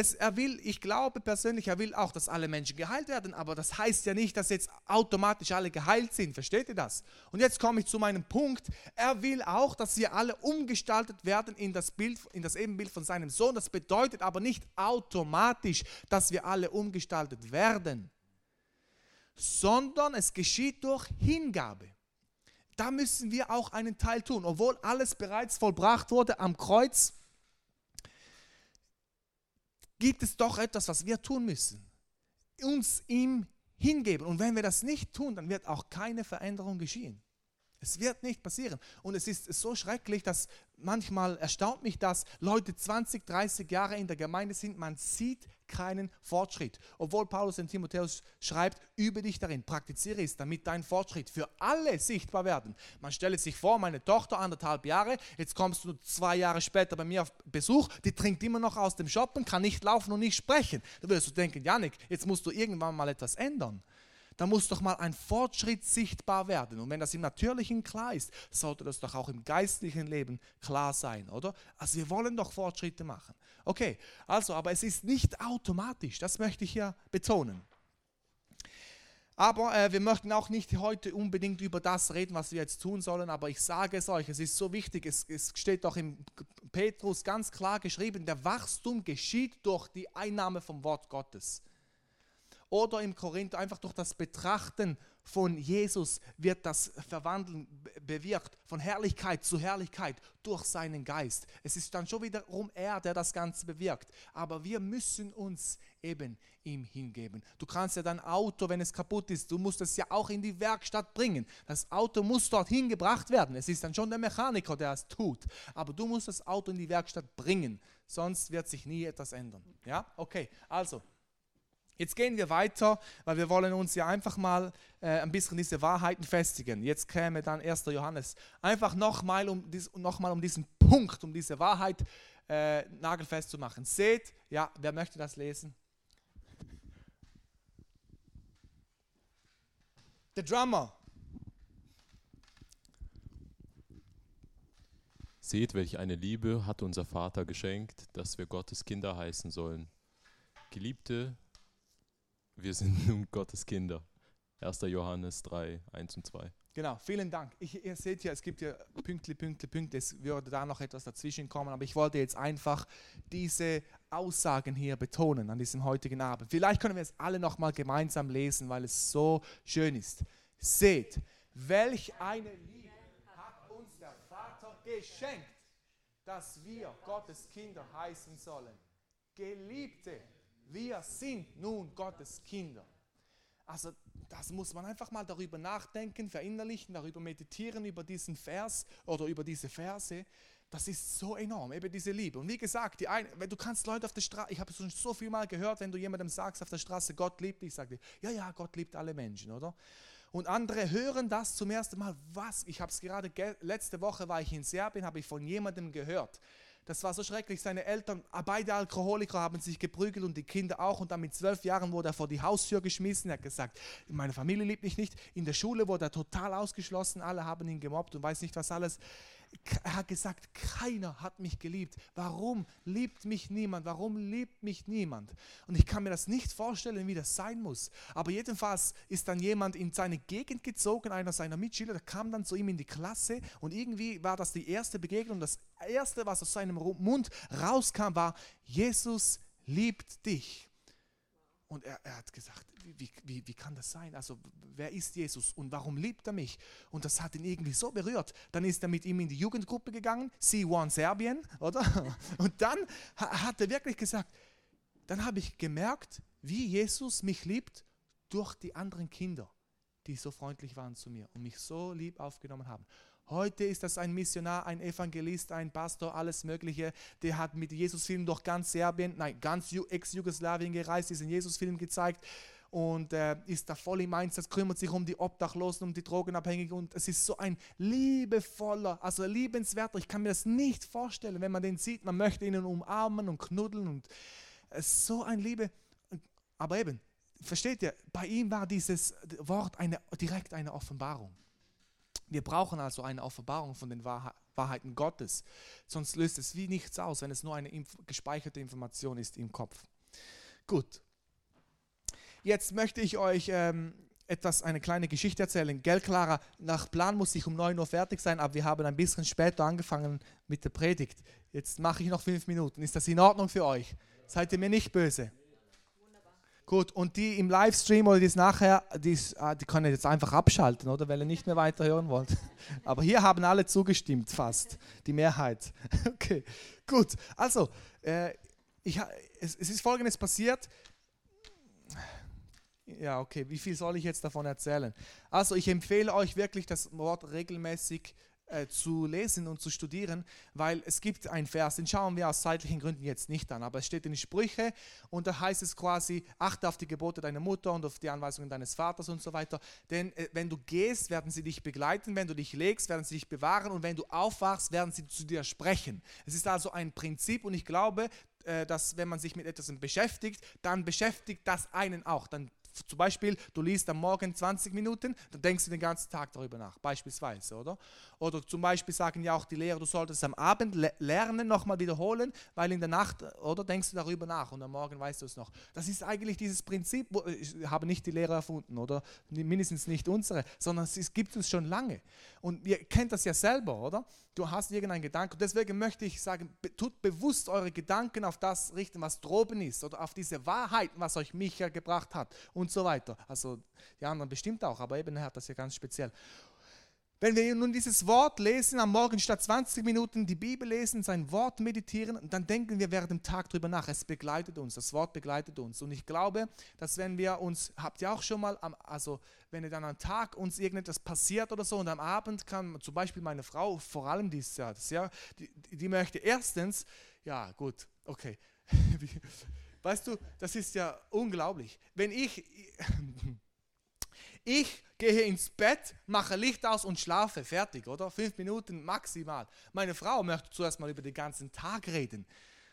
Es, er will, ich glaube persönlich, er will auch, dass alle Menschen geheilt werden, aber das heißt ja nicht, dass jetzt automatisch alle geheilt sind. Versteht ihr das? Und jetzt komme ich zu meinem Punkt. Er will auch, dass wir alle umgestaltet werden in das Bild, in das Ebenbild von seinem Sohn. Das bedeutet aber nicht automatisch, dass wir alle umgestaltet werden, sondern es geschieht durch Hingabe. Da müssen wir auch einen Teil tun, obwohl alles bereits vollbracht wurde am Kreuz gibt es doch etwas, was wir tun müssen. Uns ihm hingeben. Und wenn wir das nicht tun, dann wird auch keine Veränderung geschehen. Es wird nicht passieren. Und es ist so schrecklich, dass manchmal erstaunt mich das, Leute 20, 30 Jahre in der Gemeinde sind, man sieht keinen Fortschritt. Obwohl Paulus in Timotheus schreibt, übe dich darin, praktiziere es, damit dein Fortschritt für alle sichtbar werden. Man stelle sich vor, meine Tochter, anderthalb Jahre, jetzt kommst du zwei Jahre später bei mir auf Besuch, die trinkt immer noch aus dem Shoppen, kann nicht laufen und nicht sprechen. Da würdest du denken, Janik, jetzt musst du irgendwann mal etwas ändern da muss doch mal ein Fortschritt sichtbar werden. Und wenn das im Natürlichen klar ist, sollte das doch auch im geistlichen Leben klar sein, oder? Also wir wollen doch Fortschritte machen. Okay, also, aber es ist nicht automatisch, das möchte ich hier betonen. Aber äh, wir möchten auch nicht heute unbedingt über das reden, was wir jetzt tun sollen, aber ich sage es euch, es ist so wichtig, es, es steht doch im Petrus ganz klar geschrieben, der Wachstum geschieht durch die Einnahme vom Wort Gottes. Oder im Korinther einfach durch das Betrachten von Jesus wird das Verwandeln bewirkt, von Herrlichkeit zu Herrlichkeit durch seinen Geist. Es ist dann schon wiederum er, der das Ganze bewirkt. Aber wir müssen uns eben ihm hingeben. Du kannst ja dein Auto, wenn es kaputt ist, du musst es ja auch in die Werkstatt bringen. Das Auto muss dorthin gebracht werden. Es ist dann schon der Mechaniker, der es tut. Aber du musst das Auto in die Werkstatt bringen, sonst wird sich nie etwas ändern. Ja, okay. Also Jetzt gehen wir weiter, weil wir wollen uns ja einfach mal äh, ein bisschen diese Wahrheiten festigen. Jetzt käme dann 1. Johannes. Einfach nochmal um, dies, noch um diesen Punkt, um diese Wahrheit äh, nagelfest zu machen. Seht, ja, wer möchte das lesen? Der Drummer. Seht, welch eine Liebe hat unser Vater geschenkt, dass wir Gottes Kinder heißen sollen. Geliebte, wir sind nun Gottes Kinder. 1. Johannes 3, 1 und 2. Genau, vielen Dank. Ich, ihr seht ja, es gibt ja Pünktli, Pünktli, Pünktli. Es würde da noch etwas dazwischen kommen, aber ich wollte jetzt einfach diese Aussagen hier betonen an diesem heutigen Abend. Vielleicht können wir es alle noch mal gemeinsam lesen, weil es so schön ist. Seht, welch eine Liebe hat uns der Vater geschenkt, dass wir Gottes Kinder heißen sollen. Geliebte, wir sind nun Gottes Kinder. Also das muss man einfach mal darüber nachdenken, verinnerlichen, darüber meditieren, über diesen Vers oder über diese Verse. Das ist so enorm, eben diese Liebe. Und wie gesagt, die eine, du kannst Leute auf der Straße, ich habe es schon so viel Mal gehört, wenn du jemandem sagst auf der Straße, Gott liebt dich, sagt dir, ja, ja, Gott liebt alle Menschen, oder? Und andere hören das zum ersten Mal, was? Ich habe es gerade, letzte Woche war ich in Serbien, habe ich von jemandem gehört, das war so schrecklich. Seine Eltern, ah, beide Alkoholiker, haben sich geprügelt und die Kinder auch. Und dann mit zwölf Jahren wurde er vor die Haustür geschmissen. Er hat gesagt, meine Familie liebt mich nicht. In der Schule wurde er total ausgeschlossen. Alle haben ihn gemobbt und weiß nicht was alles. Er hat gesagt, keiner hat mich geliebt. Warum liebt mich niemand? Warum liebt mich niemand? Und ich kann mir das nicht vorstellen, wie das sein muss. Aber jedenfalls ist dann jemand in seine Gegend gezogen, einer seiner Mitschüler, der kam dann zu ihm in die Klasse und irgendwie war das die erste Begegnung. Das erste, was aus seinem Mund rauskam, war, Jesus liebt dich. Und er, er hat gesagt, wie, wie, wie kann das sein? Also wer ist Jesus und warum liebt er mich? Und das hat ihn irgendwie so berührt. Dann ist er mit ihm in die Jugendgruppe gegangen, C1 Serbien, oder? Und dann hat er wirklich gesagt, dann habe ich gemerkt, wie Jesus mich liebt durch die anderen Kinder, die so freundlich waren zu mir und mich so lieb aufgenommen haben. Heute ist das ein Missionar, ein Evangelist, ein Pastor, alles Mögliche. Der hat mit Jesus-Film durch ganz Serbien, nein, ganz Ex-Jugoslawien gereist, diesen Jesus-Film gezeigt und äh, ist da voll im Einsatz, kümmert sich um die Obdachlosen, um die Drogenabhängigen und es ist so ein liebevoller, also liebenswerter, ich kann mir das nicht vorstellen, wenn man den sieht, man möchte ihn umarmen und knuddeln und ist so ein Liebe, aber eben, versteht ihr, bei ihm war dieses Wort eine, direkt eine Offenbarung. Wir brauchen also eine Offenbarung von den Wahrheiten Gottes, sonst löst es wie nichts aus, wenn es nur eine gespeicherte Information ist im Kopf. Gut, Jetzt möchte ich euch ähm, etwas, eine kleine Geschichte erzählen. Gell, Clara, nach Plan muss ich um 9 Uhr fertig sein, aber wir haben ein bisschen später angefangen mit der Predigt. Jetzt mache ich noch fünf Minuten. Ist das in Ordnung für euch? Seid ihr mir nicht böse? Gut, und die im Livestream oder die nachher, die, ah, die können jetzt einfach abschalten, oder? Weil ihr nicht mehr weiter hören wollt. Aber hier haben alle zugestimmt, fast. Die Mehrheit. Okay, gut. Also, äh, ich, es, es ist folgendes passiert ja, okay, wie viel soll ich jetzt davon erzählen? Also ich empfehle euch wirklich, das Wort regelmäßig äh, zu lesen und zu studieren, weil es gibt einen Vers, den schauen wir aus zeitlichen Gründen jetzt nicht an, aber es steht in Sprüche und da heißt es quasi, achte auf die Gebote deiner Mutter und auf die Anweisungen deines Vaters und so weiter, denn äh, wenn du gehst, werden sie dich begleiten, wenn du dich legst, werden sie dich bewahren und wenn du aufwachst, werden sie zu dir sprechen. Es ist also ein Prinzip und ich glaube, äh, dass wenn man sich mit etwas beschäftigt, dann beschäftigt das einen auch, dann zum Beispiel, du liest am Morgen 20 Minuten, dann denkst du den ganzen Tag darüber nach, beispielsweise, oder? Oder zum Beispiel sagen ja auch die Lehrer, du solltest am Abend le lernen, nochmal wiederholen, weil in der Nacht, oder denkst du darüber nach und am Morgen weißt du es noch. Das ist eigentlich dieses Prinzip, wo, haben nicht die Lehrer erfunden, oder? Mindestens nicht unsere, sondern es gibt es schon lange. Und ihr kennt das ja selber, oder? Du hast irgendeinen Gedanken. Deswegen möchte ich sagen, tut bewusst eure Gedanken auf das richten, was droben ist, oder auf diese Wahrheiten, was euch Micha gebracht hat und so weiter. Also die anderen bestimmt auch, aber eben hat das ja ganz speziell. Wenn wir nun dieses Wort lesen, am Morgen statt 20 Minuten die Bibel lesen, sein Wort meditieren, dann denken wir während dem Tag drüber nach. Es begleitet uns, das Wort begleitet uns. Und ich glaube, dass wenn wir uns, habt ihr auch schon mal, also wenn dann am Tag uns irgendetwas passiert oder so und am Abend kann zum Beispiel meine Frau, vor allem dieses Jahr, das Jahr die, die möchte erstens, ja gut, okay, weißt du, das ist ja unglaublich. Wenn ich, ich gehe ins Bett, mache Licht aus und schlafe. Fertig, oder? Fünf Minuten maximal. Meine Frau möchte zuerst mal über den ganzen Tag reden.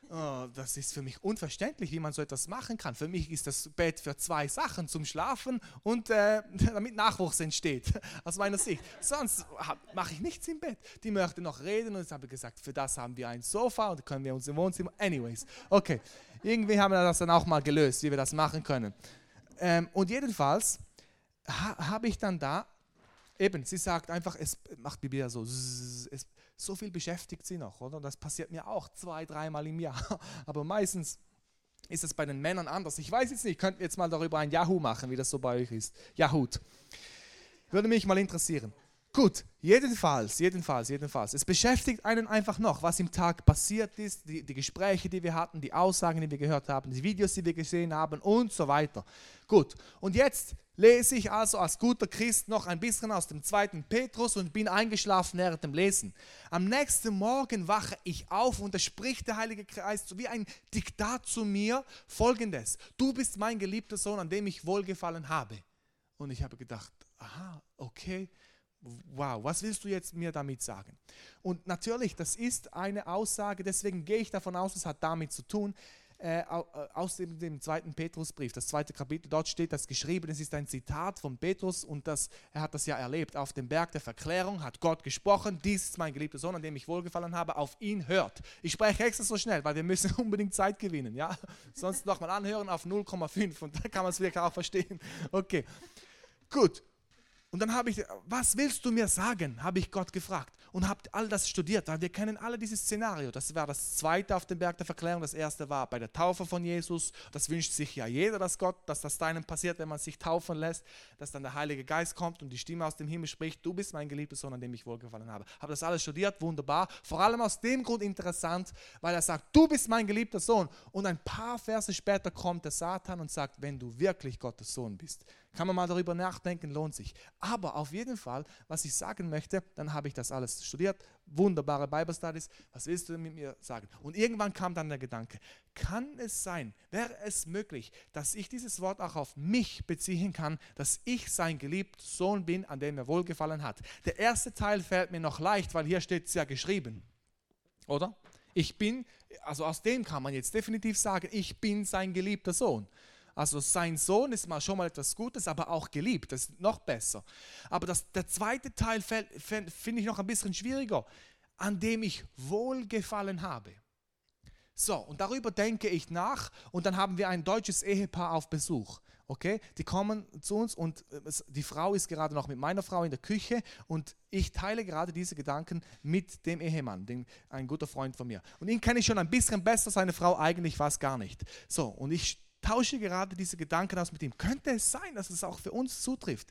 Oh, das ist für mich unverständlich, wie man so etwas machen kann. Für mich ist das Bett für zwei Sachen, zum Schlafen und äh, damit Nachwuchs entsteht, aus meiner Sicht. Sonst mache ich nichts im Bett. Die möchte noch reden und ich habe gesagt, für das haben wir ein Sofa und können wir uns im Wohnzimmer. Anyways, okay. Irgendwie haben wir das dann auch mal gelöst, wie wir das machen können. Ähm, und jedenfalls ha, habe ich dann da, eben, sie sagt einfach, es macht die Bibel so, es, so viel beschäftigt sie noch, oder? Das passiert mir auch zwei, dreimal im Jahr. Aber meistens ist es bei den Männern anders. Ich weiß jetzt nicht, könnten wir jetzt mal darüber ein Yahoo machen, wie das so bei euch ist. Yahoo. Würde mich mal interessieren. Gut, jedenfalls, jedenfalls, jedenfalls. Es beschäftigt einen einfach noch, was im Tag passiert ist, die, die, Gespräche, die wir hatten, die Aussagen, die wir gehört haben, die Videos, die wir gesehen haben und so weiter. Gut, und jetzt lese ich also als guter Christ noch ein bisschen aus dem zweiten Petrus und bin eingeschlafen während dem Lesen. Am nächsten Morgen wache ich auf und da spricht der Heilige Geist wie ein Diktat zu mir folgendes: Du bist mein geliebter Sohn, an dem ich wohlgefallen habe. Und ich habe gedacht, aha, okay wow, was willst du jetzt mir damit sagen? Und natürlich, das ist eine Aussage, deswegen gehe ich davon aus, es hat damit zu tun, äh, äh, aus dem, dem, zweiten Petrusbrief, das zweite Kapitel, dort steht das geschrieben, es ist ein Zitat von Petrus und das, er hat das ja erlebt. Auf dem Berg der Verklärung hat Gott gesprochen, dies ist mein geliebter Sohn, an dem ich wohlgefallen habe, auf ihn hört. Ich spreche extra so schnell, weil wir müssen unbedingt Zeit gewinnen, ja? Sonst nochmal anhören auf 0,5 und da kann man es wirklich auch verstehen. Okay, gut. Und dann habe ich, was willst du mir sagen, habe ich Gott gefragt und habe all das studiert. Wir kennen alle dieses Szenario. Das war das zweite auf dem Berg der Verklärung. Das erste war bei der Taufe von Jesus. Das wünscht sich ja jeder, dass Gott, dass das deinem passiert, wenn man sich taufen lässt, dass dann der Heilige Geist kommt und die Stimme aus dem Himmel spricht, du bist mein geliebter Sohn, an dem ich wohlgefallen habe. Habe das alles studiert, wunderbar. Vor allem aus dem Grund interessant, weil er sagt, du bist mein geliebter Sohn. Und ein paar Verse später kommt der Satan und sagt, wenn du wirklich Gottes Sohn bist, Kann man mal darüber nachdenken, lohnt sich. Aber auf jeden Fall, was ich sagen möchte, dann habe ich das alles studiert, wunderbare Bible Studies, was willst du mit mir sagen? Und irgendwann kam dann der Gedanke, kann es sein, wäre es möglich, dass ich dieses Wort auch auf mich beziehen kann, dass ich sein geliebter Sohn bin, an dem er wohlgefallen hat? Der erste Teil fällt mir noch leicht, weil hier steht es ja geschrieben, oder? Ich bin, also aus dem kann man jetzt definitiv sagen, ich bin sein geliebter Sohn. Also sein Sohn ist mal schon mal etwas Gutes, aber auch geliebt. Das ist noch besser. Aber das, der zweite Teil finde ich noch ein bisschen schwieriger, an dem ich Wohlgefallen habe. So, und darüber denke ich nach und dann haben wir ein deutsches Ehepaar auf Besuch. Okay, die kommen zu uns und äh, die Frau ist gerade noch mit meiner Frau in der Küche und ich teile gerade diese Gedanken mit dem Ehemann, dem, ein guter Freund von mir. Und ihn kenne ich schon ein bisschen besser, seine Frau eigentlich fast gar nicht. So, und ich tausche gerade diese Gedanken aus mit ihm. Könnte es sein, dass es auch für uns zutrifft?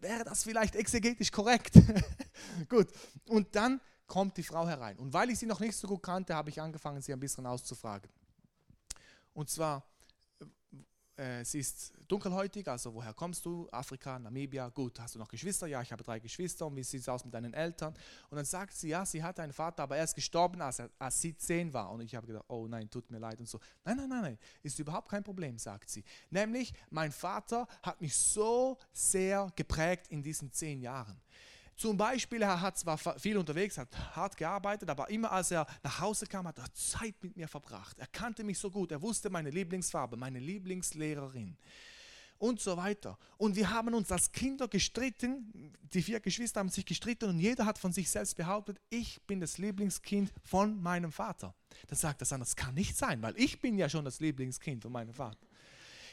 Wäre das vielleicht exegetisch korrekt? gut. Und dann kommt die Frau herein. Und weil ich sie noch nicht so gut kannte, habe ich angefangen, sie ein bisschen auszufragen. Und zwar, äh, sie ist dunkelhäutig, also woher kommst du? Afrika, Namibia, gut. Hast du noch Geschwister? Ja, ich habe drei Geschwister. Und wie sieht es aus mit deinen Eltern? Und dann sagt sie, ja, sie hat einen Vater, aber er ist gestorben, als, er, als sie zehn war. Und ich habe gedacht, oh nein, tut mir leid und so. Nein, nein, nein, nein, ist überhaupt kein Problem, sagt sie. Nämlich, mein Vater hat mich so sehr geprägt in diesen zehn Jahren. Zum Beispiel, er hat zwar viel unterwegs, hat hart gearbeitet, aber immer als er nach Hause kam, hat er Zeit mit mir verbracht. Er kannte mich so gut, er wusste meine Lieblingsfarbe, meine Lieblingslehrerin und so weiter. Und wir haben uns als Kinder gestritten, die vier Geschwister haben sich gestritten und jeder hat von sich selbst behauptet, ich bin das Lieblingskind von meinem Vater. Dann sagt er, das kann nicht sein, weil ich bin ja schon das Lieblingskind von meinem Vater.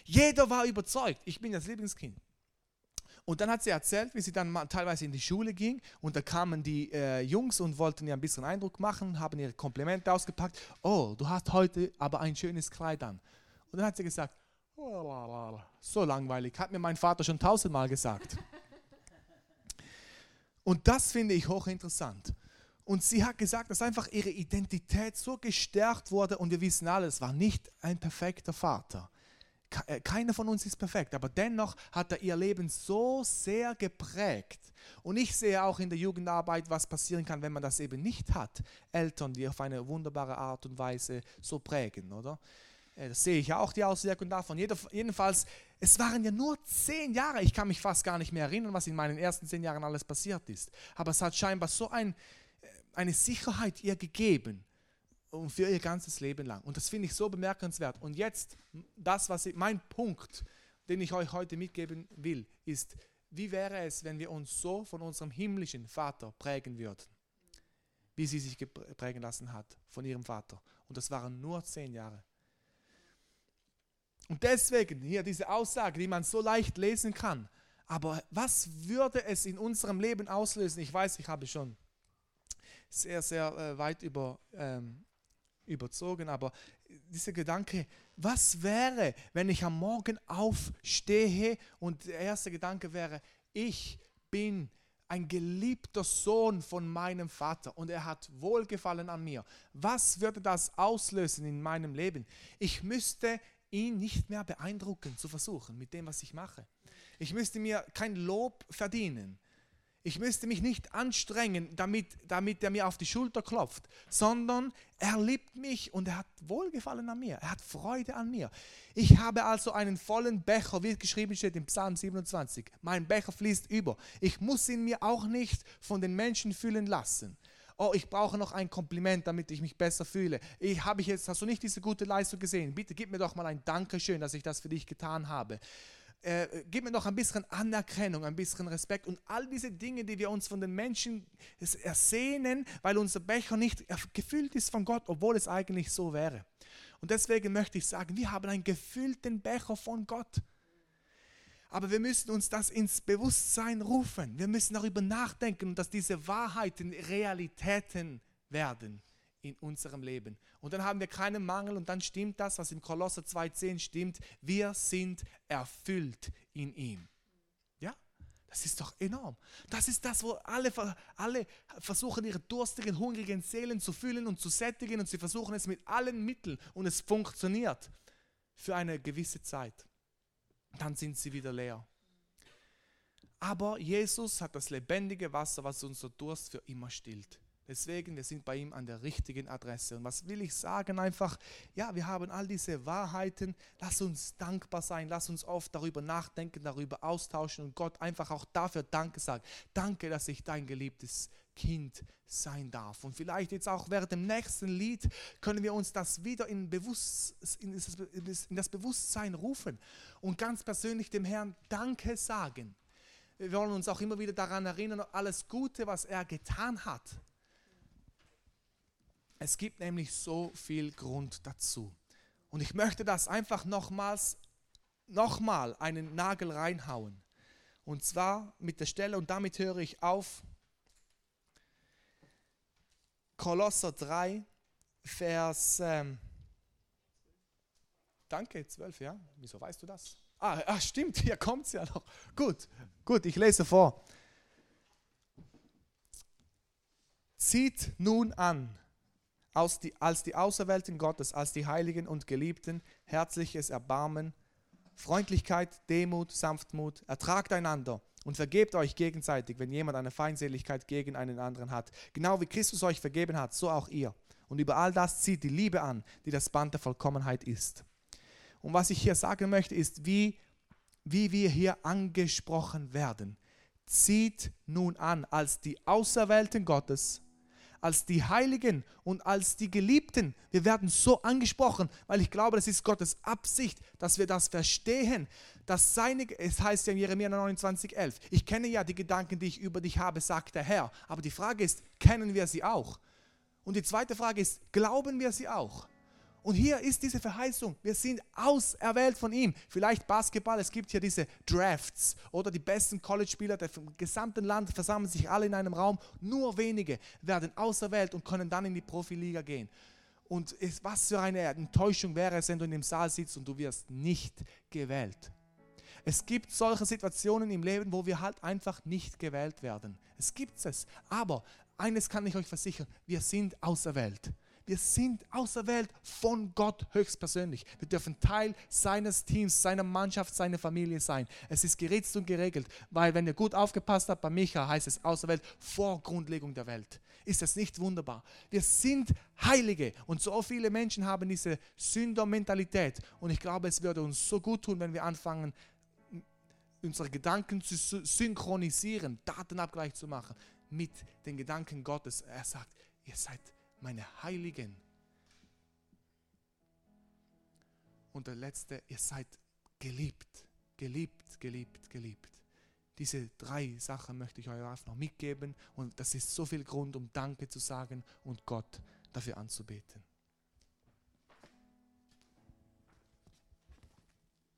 Jeder war überzeugt, ich bin das Lieblingskind. Und dann hat sie erzählt, wie sie dann teilweise in die Schule ging und da kamen die äh, Jungs und wollten ihr ein bisschen Eindruck machen, haben ihre Komplimente ausgepackt. Oh, du hast heute aber ein schönes Kleid an. Und dann hat sie gesagt, oh, so langweilig, hat mir mein Vater schon tausendmal gesagt. Und das finde ich hochinteressant. Und sie hat gesagt, dass einfach ihre Identität so gestärkt wurde und wir wissen alle, es war nicht ein perfekter Vater. Äh, keiner von uns ist perfekt, aber dennoch hat er ihr Leben so sehr geprägt. Und ich sehe auch in der Jugendarbeit, was passieren kann, wenn man das eben nicht hat. Eltern, die auf eine wunderbare Art und Weise so prägen, oder? Äh, das sehe ich ja auch die Auswirkungen davon. Jedenfalls, es waren ja nur zehn Jahre. Ich kann mich fast gar nicht mehr erinnern, was in meinen ersten zehn Jahren alles passiert ist. Aber es hat scheinbar so ein, äh, eine Sicherheit ihr gegeben und für ihr ganzes Leben lang. Und das finde ich so bemerkenswert. Und jetzt, das, was ich, mein Punkt, den ich euch heute mitgeben will, ist, wie wäre es, wenn wir uns so von unserem himmlischen Vater prägen würden, wie sie sich prägen lassen hat von ihrem Vater. Und das waren nur zehn Jahre. Und deswegen hier diese Aussage, die man so leicht lesen kann. Aber was würde es in unserem Leben auslösen? Ich weiß, ich habe schon sehr, sehr äh, weit über ähm, überzogen, aber dieser Gedanke, was wäre, wenn ich am Morgen aufstehe und der erste Gedanke wäre, ich bin ein geliebter Sohn von meinem Vater und er hat Wohlgefallen an mir. Was würde das auslösen in meinem Leben? Ich müsste ihn nicht mehr beeindrucken zu versuchen mit dem, was ich mache. Ich müsste mir kein Lob verdienen. Ich müsste mich nicht anstrengen, damit, damit er mir auf die Schulter klopft, sondern er liebt mich und er hat Wohlgefallen an mir. Er hat Freude an mir. Ich habe also einen vollen Becher, wie geschrieben steht im Psalm 27. Mein Becher fließt über. Ich muss ihn mir auch nicht von den Menschen füllen lassen. Oh, ich brauche noch ein Kompliment, damit ich mich besser fühle. Ich habe jetzt, hast du nicht diese gute Leistung gesehen? Bitte gib mir doch mal ein Dankeschön, dass ich das für dich getan habe äh, gib mir noch ein bisschen Anerkennung, ein bisschen Respekt und all diese Dinge, die wir uns von den Menschen ersehnen, weil unser Becher nicht gefüllt ist von Gott, obwohl es eigentlich so wäre. Und deswegen möchte ich sagen, wir haben einen gefüllten Becher von Gott. Aber wir müssen uns das ins Bewusstsein rufen. Wir müssen darüber nachdenken, dass diese Wahrheiten Realitäten werden in unserem Leben. Und dann haben wir keinen Mangel und dann stimmt das, was in Kolosser 2,10 stimmt. Wir sind erfüllt in ihm. Ja, das ist doch enorm. Das ist das, wo alle, alle versuchen, ihre durstigen, hungrigen Seelen zu füllen und zu sättigen und sie versuchen es mit allen Mitteln und es funktioniert für eine gewisse Zeit. Dann sind sie wieder leer. Aber Jesus hat das lebendige Wasser, was unser Durst für immer stillt. Deswegen, wir sind bei ihm an der richtigen Adresse. Und was will ich sagen? Einfach, ja, wir haben all diese Wahrheiten. Lass uns dankbar sein. Lass uns oft darüber nachdenken, darüber austauschen und Gott einfach auch dafür Danke sagen. Danke, dass ich dein geliebtes Kind sein darf. Und vielleicht jetzt auch während dem nächsten Lied können wir uns das wieder in, Bewusst, in, das, in das Bewusstsein rufen und ganz persönlich dem Herrn Danke sagen. Wir wollen uns auch immer wieder daran erinnern, alles Gute, was er getan hat es gibt nämlich so viel Grund dazu. Und ich möchte das einfach nochmals, nochmal einen Nagel reinhauen. Und zwar mit der Stelle, und damit höre ich auf, Kolosser 3, Vers, ähm, danke, 12, ja? Wieso weißt du das? Ah, ah stimmt, hier kommt es ja noch. Gut, gut, ich lese vor. Zieht nun an die, als die Auserwählten Gottes, als die Heiligen und Geliebten, herzliches Erbarmen, Freundlichkeit, Demut, Sanftmut, ertragt einander und vergebt euch gegenseitig, wenn jemand eine Feindseligkeit gegen einen anderen hat. Genau wie Christus euch vergeben hat, so auch ihr. Und über all das zieht die Liebe an, die das Band der Vollkommenheit ist. Und was ich hier sagen möchte, ist, wie, wie wir hier angesprochen werden. Zieht nun an als die Auserwählten Gottes, als die Heiligen und als die Geliebten. Wir werden so angesprochen, weil ich glaube, das ist Gottes Absicht, dass wir das verstehen. Dass seine, es heißt ja in Jeremia 29, 11, ich kenne ja die Gedanken, die ich über dich habe, sagt der Herr. Aber die Frage ist, kennen wir sie auch? Und die zweite Frage ist, glauben wir sie auch? Und hier ist diese Verheißung. Wir sind auserwählt von ihm. Vielleicht Basketball, es gibt hier diese Drafts oder die besten College-Spieler vom gesamten Land versammeln sich alle in einem Raum. Nur wenige werden auserwählt und können dann in die Profiliga gehen. Und es, was für eine Enttäuschung wäre es, wenn du in dem Saal sitzt und du wirst nicht gewählt. Es gibt solche Situationen im Leben, wo wir halt einfach nicht gewählt werden. Es gibt es. Aber eines kann ich euch versichern, wir sind auserwählt. Wir sind auserwählt von Gott höchstpersönlich. Wir dürfen Teil seines Teams, seiner Mannschaft, seiner Familie sein. Es ist geritzt und geregelt, weil wenn ihr gut aufgepasst habt, bei Micha heißt es auserwählt vor Grundlegung der Welt. Ist das nicht wunderbar? Wir sind Heilige und so viele Menschen haben diese Sündermentalität und ich glaube, es würde uns so gut tun, wenn wir anfangen, unsere Gedanken zu synchronisieren, Datenabgleich zu machen mit den Gedanken Gottes. Er sagt, ihr seid meine Heiligen. Und der letzte, ihr seid geliebt, geliebt, geliebt, geliebt. Diese drei Sachen möchte ich euch auch noch mitgeben und das ist so viel Grund, um Danke zu sagen und Gott dafür anzubeten.